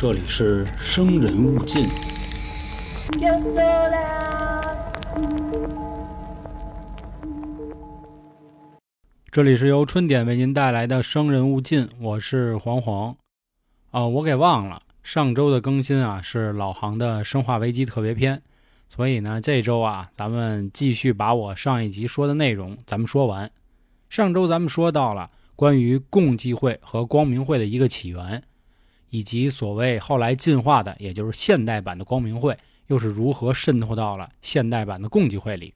这里是生人勿近。这里是由春点为您带来的《生人勿近》，我是黄黄。啊、我给忘了上周的更新啊，是老航的《生化危机》特别篇，所以呢，这周啊，咱们继续把我上一集说的内容咱们说完。上周咱们说到了关于共济会和光明会的一个起源，以及所谓后来进化的，也就是现代版的光明会，又是如何渗透到了现代版的共济会里。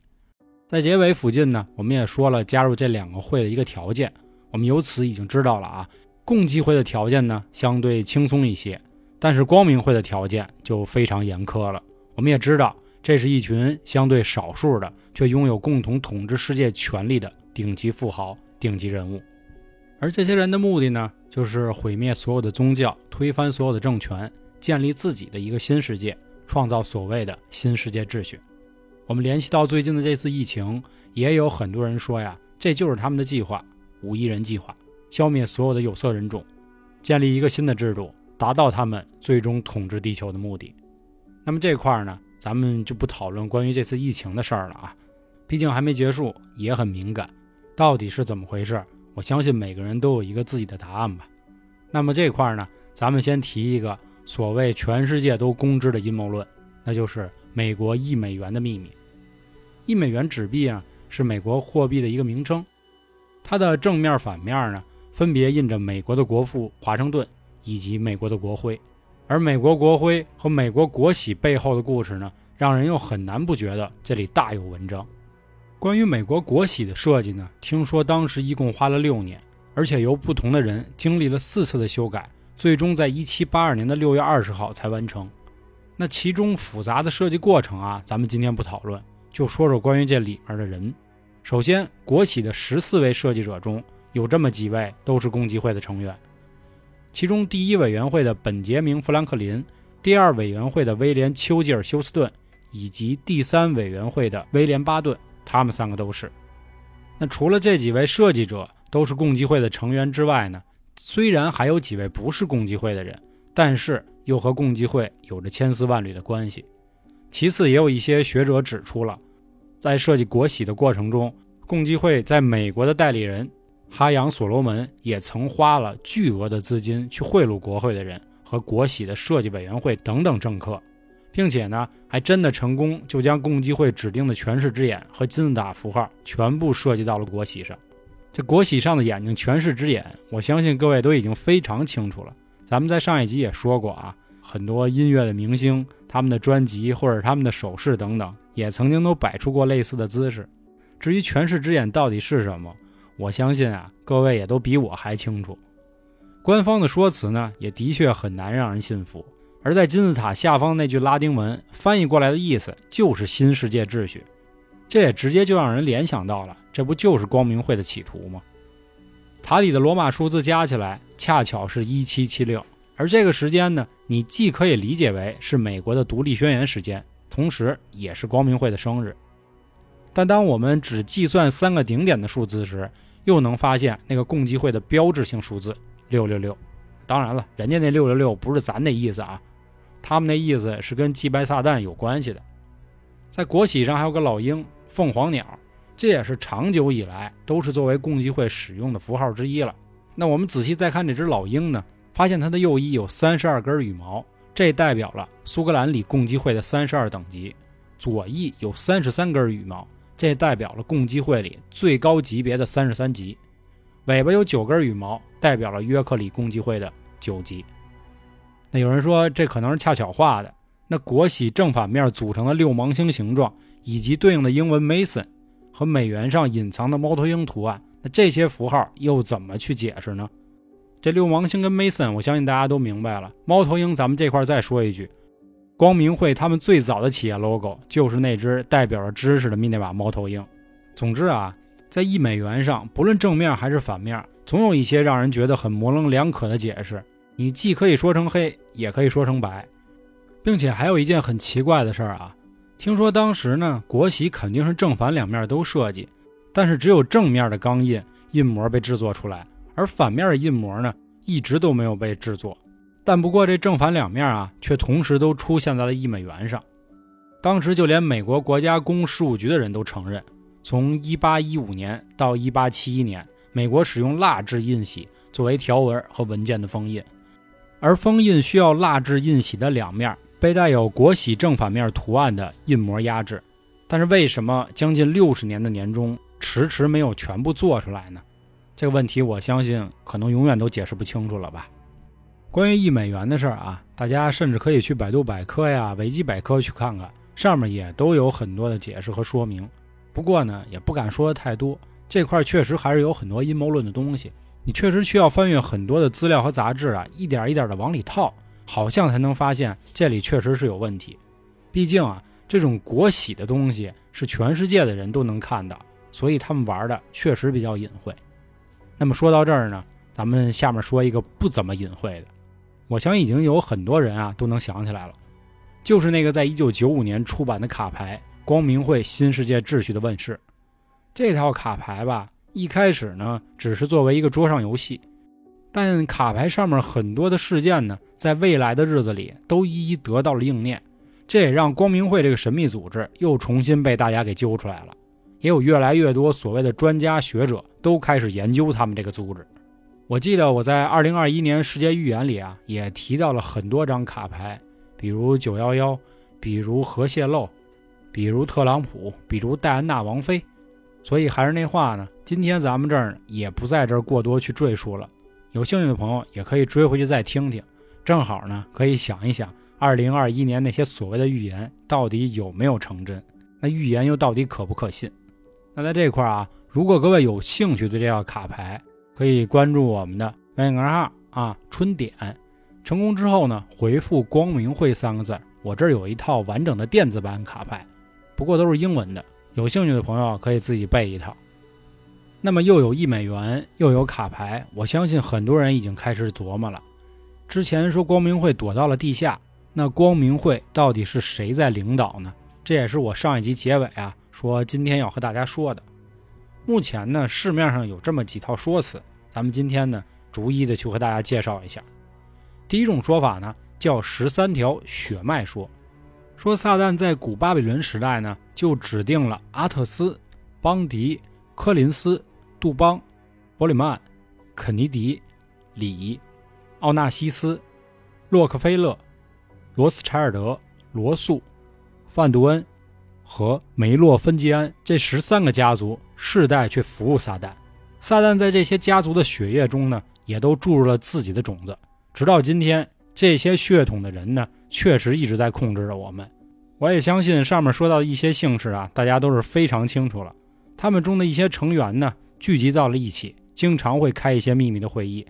在结尾附近呢，我们也说了加入这两个会的一个条件，我们由此已经知道了啊，共济会的条件呢相对轻松一些，但是光明会的条件就非常严苛了。我们也知道，这是一群相对少数的，却拥有共同统治世界权力的顶级富豪、顶级人物。而这些人的目的呢，就是毁灭所有的宗教，推翻所有的政权，建立自己的一个新世界，创造所谓的新世界秩序。我们联系到最近的这次疫情，也有很多人说呀，这就是他们的计划——五亿人计划，消灭所有的有色人种，建立一个新的制度，达到他们最终统治地球的目的。那么这块儿呢，咱们就不讨论关于这次疫情的事儿了啊，毕竟还没结束，也很敏感，到底是怎么回事？我相信每个人都有一个自己的答案吧。那么这块呢，咱们先提一个所谓全世界都公知的阴谋论，那就是美国一美元的秘密。一美元纸币啊，是美国货币的一个名称，它的正面、反面呢，分别印着美国的国父华盛顿以及美国的国徽。而美国国徽和美国国玺背后的故事呢，让人又很难不觉得这里大有文章。关于美国国玺的设计呢，听说当时一共花了六年，而且由不同的人经历了四次的修改，最终在一七八二年的六月二十号才完成。那其中复杂的设计过程啊，咱们今天不讨论，就说说关于这里面的人。首先，国玺的十四位设计者中有这么几位都是共济会的成员，其中第一委员会的本杰明·富兰克林，第二委员会的威廉·丘吉尔·休斯顿，以及第三委员会的威廉·巴顿。他们三个都是。那除了这几位设计者都是共济会的成员之外呢，虽然还有几位不是共济会的人，但是又和共济会有着千丝万缕的关系。其次，也有一些学者指出了，在设计国玺的过程中，共济会在美国的代理人哈扬·所罗门也曾花了巨额的资金去贿赂国会的人和国玺的设计委员会等等政客。并且呢，还真的成功就将共济会指定的权势之眼和金字塔符号全部设计到了国玺上。这国玺上的眼睛权势之眼，我相信各位都已经非常清楚了。咱们在上一集也说过啊，很多音乐的明星，他们的专辑或者他们的首饰等等，也曾经都摆出过类似的姿势。至于权势之眼到底是什么，我相信啊，各位也都比我还清楚。官方的说辞呢，也的确很难让人信服。而在金字塔下方那句拉丁文翻译过来的意思就是“新世界秩序”，这也直接就让人联想到了，这不就是光明会的企图吗？塔底的罗马数字加起来恰巧是一七七六，而这个时间呢，你既可以理解为是美国的独立宣言时间，同时也是光明会的生日。但当我们只计算三个顶点的数字时，又能发现那个共济会的标志性数字六六六。当然了，人家那六六六不是咱那意思啊。他们那意思是跟祭拜撒旦有关系的，在国玺上还有个老鹰、凤凰鸟，这也是长久以来都是作为共济会使用的符号之一了。那我们仔细再看这只老鹰呢，发现它的右翼有三十二根羽毛，这代表了苏格兰里共济会的三十二等级；左翼有三十三根羽毛，这代表了共济会里最高级别的三十三级；尾巴有九根羽毛，代表了约克里共济会的九级。那有人说这可能是恰巧画的。那国玺正反面组成的六芒星形状，以及对应的英文 Mason 和美元上隐藏的猫头鹰图案，那这些符号又怎么去解释呢？这六芒星跟 Mason，我相信大家都明白了。猫头鹰，咱们这块再说一句，光明会他们最早的企业 logo 就是那只代表着知识的密内瓦猫头鹰。总之啊，在一美元上，不论正面还是反面，总有一些让人觉得很模棱两可的解释。你既可以说成黑，也可以说成白，并且还有一件很奇怪的事儿啊！听说当时呢，国玺肯定是正反两面都设计，但是只有正面的钢印印模被制作出来，而反面的印模呢，一直都没有被制作。但不过这正反两面啊，却同时都出现在了一美元上。当时就连美国国家公事务局的人都承认，从1815年到1871年，美国使用蜡质印玺作为条文和文件的封印，而封印需要蜡制印玺的两面被带有国玺正反面图案的印模压制。但是为什么将近六十年的年中，迟迟没有全部做出来呢？这个问题，我相信可能永远都解释不清楚了吧。关于一美元的事儿啊，大家甚至可以去百度百科呀、维基百科去看看，上面也都有很多的解释和说明。不过呢，也不敢说的太多，这块确实还是有很多阴谋论的东西，你确实需要翻阅很多的资料和杂志啊，一点一点的往里套，好像才能发现这里确实是有问题。毕竟啊，这种国玺的东西是全世界的人都能看到，所以他们玩的确实比较隐晦。那么说到这儿呢，咱们下面说一个不怎么隐晦的。我想已经有很多人啊都能想起来了，就是那个在一九九五年出版的卡牌《光明会新世界秩序》的问世。这套卡牌吧，一开始呢只是作为一个桌上游戏，但卡牌上面很多的事件呢，在未来的日子里都一一得到了应验。这也让光明会这个神秘组织又重新被大家给揪出来了，也有越来越多所谓的专家学者都开始研究他们这个组织。我记得我在二零二一年世界预言里啊，也提到了很多张卡牌，比如九幺幺，比如核泄漏，比如特朗普，比如戴安娜王妃。所以还是那话呢，今天咱们这儿也不在这儿过多去赘述了。有兴趣的朋友也可以追回去再听听，正好呢可以想一想，二零二一年那些所谓的预言到底有没有成真？那预言又到底可不可信？那在这块儿啊，如果各位有兴趣对这套卡牌，可以关注我们的微信号啊，春点。成功之后呢，回复“光明会”三个字，我这儿有一套完整的电子版卡牌，不过都是英文的。有兴趣的朋友可以自己备一套。那么又有一美元，又有卡牌，我相信很多人已经开始琢磨了。之前说光明会躲到了地下，那光明会到底是谁在领导呢？这也是我上一集结尾啊说今天要和大家说的。目前呢，市面上有这么几套说辞，咱们今天呢，逐一的去和大家介绍一下。第一种说法呢，叫十三条血脉说，说撒旦在古巴比伦时代呢，就指定了阿特斯、邦迪、科林斯、杜邦、伯里曼、肯尼迪、李、奥纳西斯、洛克菲勒、罗斯柴尔德、罗素、范杜恩。和梅洛芬吉安这十三个家族世代去服务撒旦，撒旦在这些家族的血液中呢，也都注入了自己的种子。直到今天，这些血统的人呢，确实一直在控制着我们。我也相信上面说到的一些姓氏啊，大家都是非常清楚了。他们中的一些成员呢，聚集到了一起，经常会开一些秘密的会议，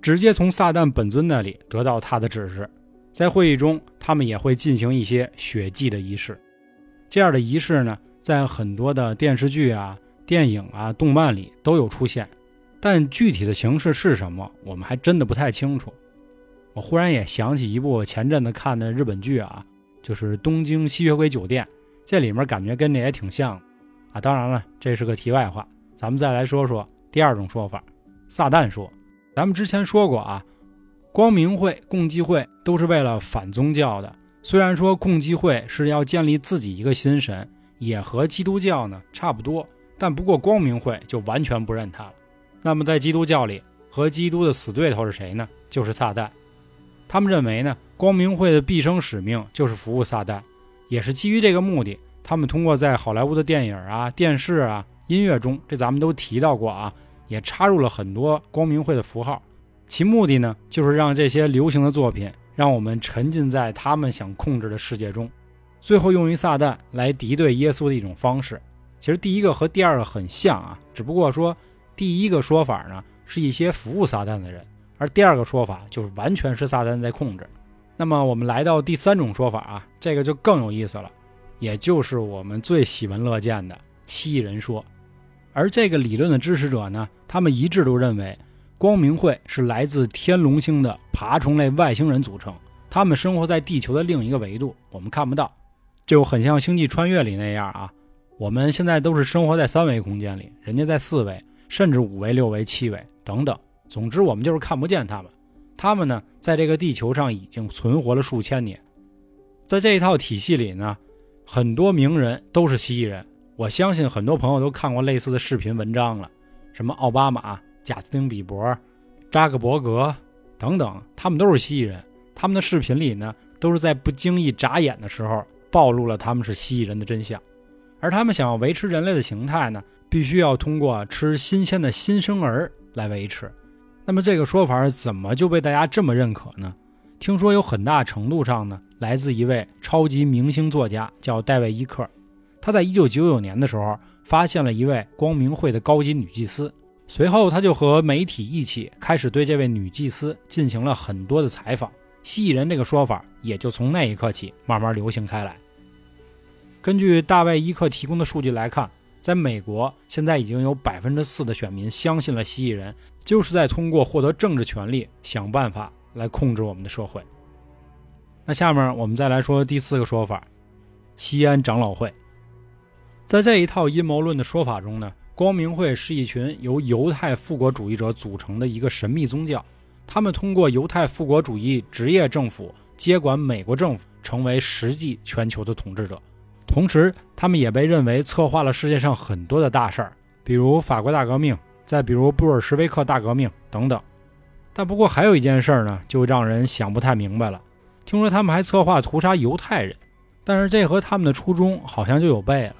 直接从撒旦本尊那里得到他的指示。在会议中，他们也会进行一些血祭的仪式。这样的仪式呢，在很多的电视剧啊、电影啊、动漫里都有出现，但具体的形式是什么，我们还真的不太清楚。我忽然也想起一部前阵子看的日本剧啊，就是《东京吸血鬼酒店》，这里面感觉跟这也挺像啊。当然了，这是个题外话，咱们再来说说第二种说法，撒旦说。咱们之前说过啊，光明会、共济会都是为了反宗教的。虽然说共济会是要建立自己一个新神，也和基督教呢差不多，但不过光明会就完全不认他了。那么在基督教里，和基督的死对头是谁呢？就是撒旦。他们认为呢，光明会的毕生使命就是服务撒旦，也是基于这个目的，他们通过在好莱坞的电影啊、电视啊、音乐中，这咱们都提到过啊，也插入了很多光明会的符号，其目的呢，就是让这些流行的作品。让我们沉浸在他们想控制的世界中，最后用于撒旦来敌对耶稣的一种方式。其实第一个和第二个很像啊，只不过说第一个说法呢是一些服务撒旦的人，而第二个说法就是完全是撒旦在控制。那么我们来到第三种说法啊，这个就更有意思了，也就是我们最喜闻乐见的蜥蜴人说。而这个理论的支持者呢，他们一致都认为。光明会是来自天龙星的爬虫类外星人组成，他们生活在地球的另一个维度，我们看不到，就很像《星际穿越》里那样啊。我们现在都是生活在三维空间里，人家在四维，甚至五维、六维、七维等等。总之，我们就是看不见他们。他们呢，在这个地球上已经存活了数千年。在这一套体系里呢，很多名人都是蜥蜴人。我相信很多朋友都看过类似的视频文章了，什么奥巴马、贾斯汀·比伯、扎克伯格等等，他们都是蜥蜴人。他们的视频里呢，都是在不经意眨眼的时候暴露了他们是蜥蜴人的真相。而他们想要维持人类的形态呢，必须要通过吃新鲜的新生儿来维持。那么这个说法怎么就被大家这么认可呢？听说有很大程度上呢，来自一位超级明星作家，叫戴维·伊克。他在1999年的时候发现了一位光明会的高级女祭司，随后他就和媒体一起开始对这位女祭司进行了很多的采访。蜥蜴人这个说法也就从那一刻起慢慢流行开来。根据大卫·伊克提供的数据来看，在美国现在已经有百分之四的选民相信了蜥蜴人就是在通过获得政治权利想办法来控制我们的社会。那下面我们再来说第四个说法：西安长老会。在这一套阴谋论的说法中呢，光明会是一群由犹太复国主义者组成的一个神秘宗教，他们通过犹太复国主义职业政府接管美国政府，成为实际全球的统治者。同时，他们也被认为策划了世界上很多的大事儿，比如法国大革命，再比如布尔什维克大革命等等。但不过还有一件事儿呢，就让人想不太明白了。听说他们还策划屠杀犹太人，但是这和他们的初衷好像就有悖了。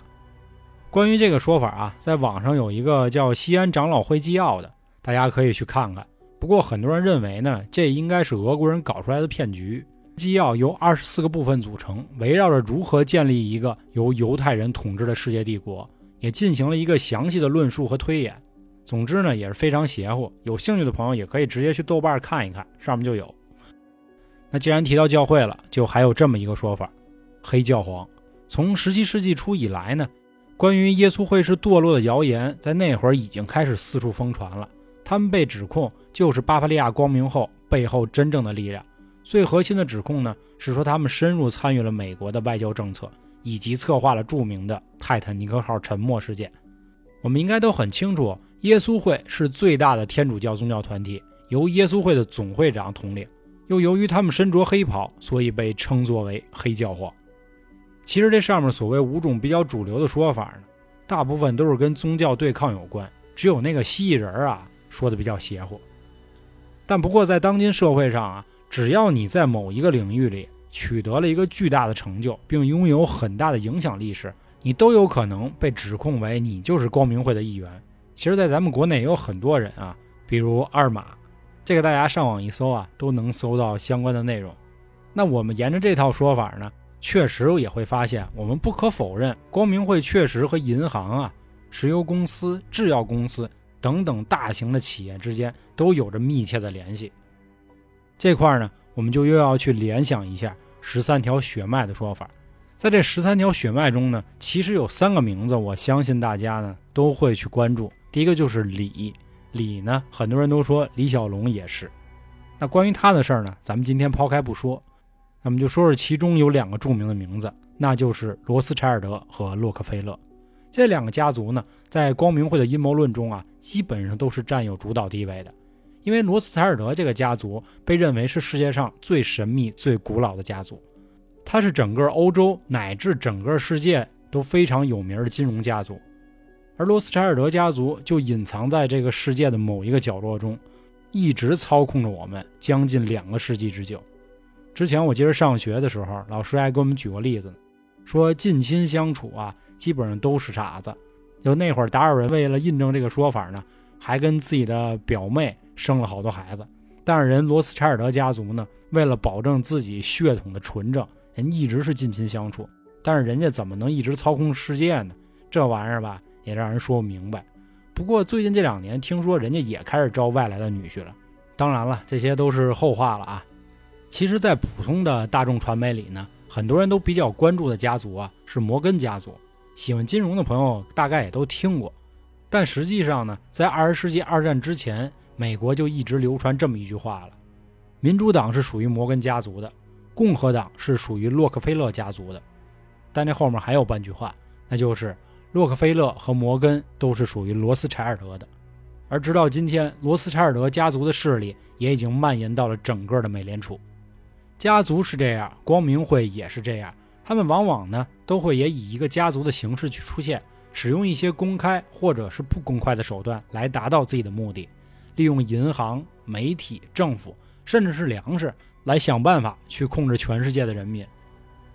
关于这个说法啊，在网上有一个叫《西安长老会纪要》的，大家可以去看看。不过很多人认为呢，这应该是俄国人搞出来的骗局。纪要由二十四个部分组成，围绕着如何建立一个由犹太人统治的世界帝国，也进行了一个详细的论述和推演。总之呢，也是非常邪乎。有兴趣的朋友也可以直接去豆瓣看一看，上面就有。那既然提到教会了，就还有这么一个说法：黑教皇。从十七世纪初以来呢，关于耶稣会是堕落的谣言，在那会儿已经开始四处疯传了。他们被指控就是巴伐利亚光明后背后真正的力量。最核心的指控呢，是说他们深入参与了美国的外交政策，以及策划了著名的泰坦尼克号沉没事件。我们应该都很清楚，耶稣会是最大的天主教宗教团体，由耶稣会的总会长统领。又由于他们身着黑袍，所以被称作为黑教皇。其实这上面所谓五种比较主流的说法呢，大部分都是跟宗教对抗有关，只有那个蜥蜴人啊说的比较邪乎。但不过在当今社会上啊。只要你在某一个领域里取得了一个巨大的成就，并拥有很大的影响力时，你都有可能被指控为你就是光明会的一员。其实，在咱们国内也有很多人啊，比如二马，这个大家上网一搜啊，都能搜到相关的内容。那我们沿着这套说法呢，确实也会发现，我们不可否认，光明会确实和银行啊、石油公司、制药公司等等大型的企业之间都有着密切的联系。这块呢，我们就又要去联想一下十三条血脉的说法。在这十三条血脉中呢，其实有三个名字，我相信大家呢都会去关注。第一个就是李，李呢，很多人都说李小龙也是。那关于他的事儿呢，咱们今天抛开不说，那么就说说其中有两个著名的名字，那就是罗斯柴尔德和洛克菲勒。这两个家族呢，在光明会的阴谋论中啊，基本上都是占有主导地位的。因为罗斯柴尔德这个家族被认为是世界上最神秘、最古老的家族，它是整个欧洲乃至整个世界都非常有名的金融家族，而罗斯柴尔德家族就隐藏在这个世界的某一个角落中，一直操控着我们将近两个世纪之久。之前我记得上学的时候，老师还给我们举过例子，说近亲相处啊，基本上都是傻子。就那会儿，达尔文为了印证这个说法呢，还跟自己的表妹。生了好多孩子，但是人罗斯柴尔德家族呢，为了保证自己血统的纯正，人一直是近亲相处。但是人家怎么能一直操控世界呢？这玩意儿吧，也让人说不明白。不过最近这两年，听说人家也开始招外来的女婿了。当然了，这些都是后话了啊。其实，在普通的大众传媒里呢，很多人都比较关注的家族啊，是摩根家族。喜欢金融的朋友大概也都听过。但实际上呢，在二十世纪二战之前。美国就一直流传这么一句话了：民主党是属于摩根家族的，共和党是属于洛克菲勒家族的。但这后面还有半句话，那就是洛克菲勒和摩根都是属于罗斯柴尔德的。而直到今天，罗斯柴尔德家族的势力也已经蔓延到了整个的美联储。家族是这样，光明会也是这样。他们往往呢都会也以一个家族的形式去出现，使用一些公开或者是不公开的手段来达到自己的目的，利用银行、媒体、政府，甚至是粮食来想办法去控制全世界的人民。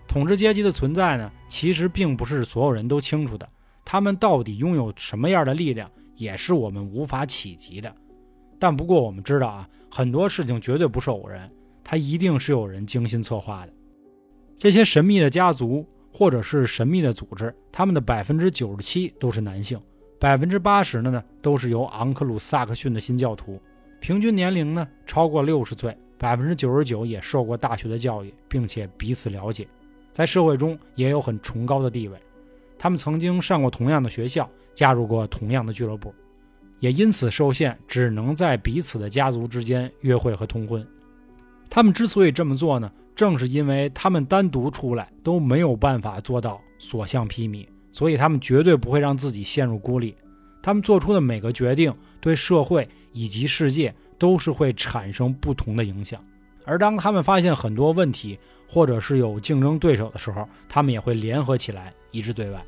统治阶级的存在呢，其实并不是所有人都清楚的，他们到底拥有什么样的力量？也是我们无法企及的，但不过我们知道啊，很多事情绝对不是偶然，它一定是有人精心策划的。这些神秘的家族或者是神秘的组织，他们的百分之九十七都是男性，百分之八十的呢都是由昂克鲁萨克逊的新教徒，平均年龄呢超过六十岁，百分之九十九也受过大学的教育，并且彼此了解，在社会中也有很崇高的地位。他们曾经上过同样的学校，加入过同样的俱乐部，也因此受限，只能在彼此的家族之间约会和通婚。他们之所以这么做呢，正是因为他们单独出来都没有办法做到所向披靡，所以他们绝对不会让自己陷入孤立。他们做出的每个决定，对社会以及世界都是会产生不同的影响。而当他们发现很多问题，或者是有竞争对手的时候，他们也会联合起来，一致对外。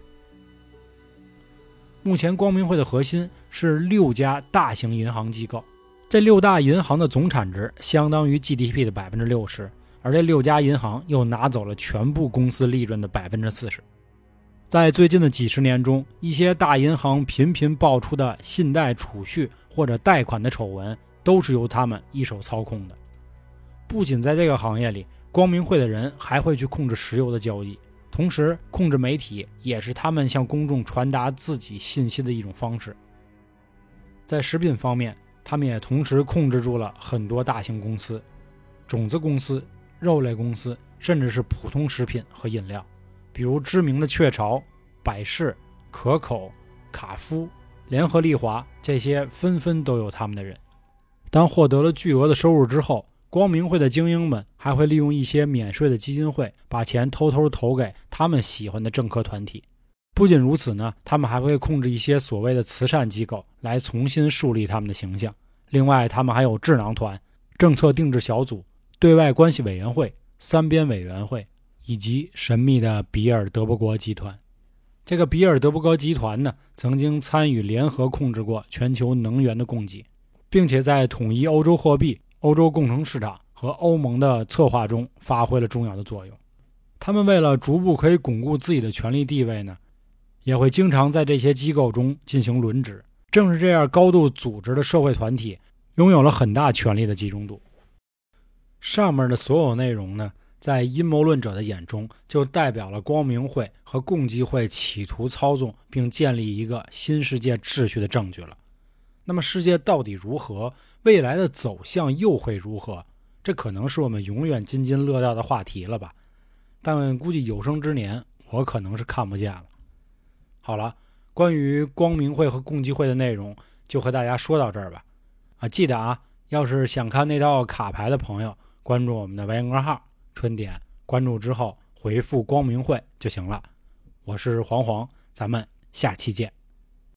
目前，光明会的核心是六家大型银行机构，这六大银行的总产值相当于 GDP 的百分之六十，而这六家银行又拿走了全部公司利润的百分之四十。在最近的几十年中，一些大银行频频爆出的信贷、储蓄或者贷款的丑闻，都是由他们一手操控的。不仅在这个行业里，光明会的人还会去控制石油的交易，同时控制媒体也是他们向公众传达自己信息的一种方式。在食品方面，他们也同时控制住了很多大型公司、种子公司、肉类公司，甚至是普通食品和饮料，比如知名的雀巢、百事、可口、卡夫、联合利华，这些纷纷都有他们的人。当获得了巨额的收入之后，光明会的精英们还会利用一些免税的基金会，把钱偷偷投给他们喜欢的政客团体。不仅如此呢，他们还会控制一些所谓的慈善机构，来重新树立他们的形象。另外，他们还有智囊团、政策定制小组、对外关系委员会、三边委员会，以及神秘的比尔德伯格集团。这个比尔德伯格集团呢，曾经参与联合控制过全球能源的供给，并且在统一欧洲货币。欧洲共同市场和欧盟的策划中发挥了重要的作用。他们为了逐步可以巩固自己的权力地位呢，也会经常在这些机构中进行轮值。正是这样高度组织的社会团体，拥有了很大权力的集中度。上面的所有内容呢，在阴谋论者的眼中，就代表了光明会和共济会企图操纵并建立一个新世界秩序的证据了。那么，世界到底如何？未来的走向又会如何？这可能是我们永远津津乐道的话题了吧？但估计有生之年，我可能是看不见了。好了，关于光明会和共济会的内容，就和大家说到这儿吧。啊，记得啊，要是想看那套卡牌的朋友，关注我们的微信号“春点”，关注之后回复“光明会”就行了。我是黄黄，咱们下期见。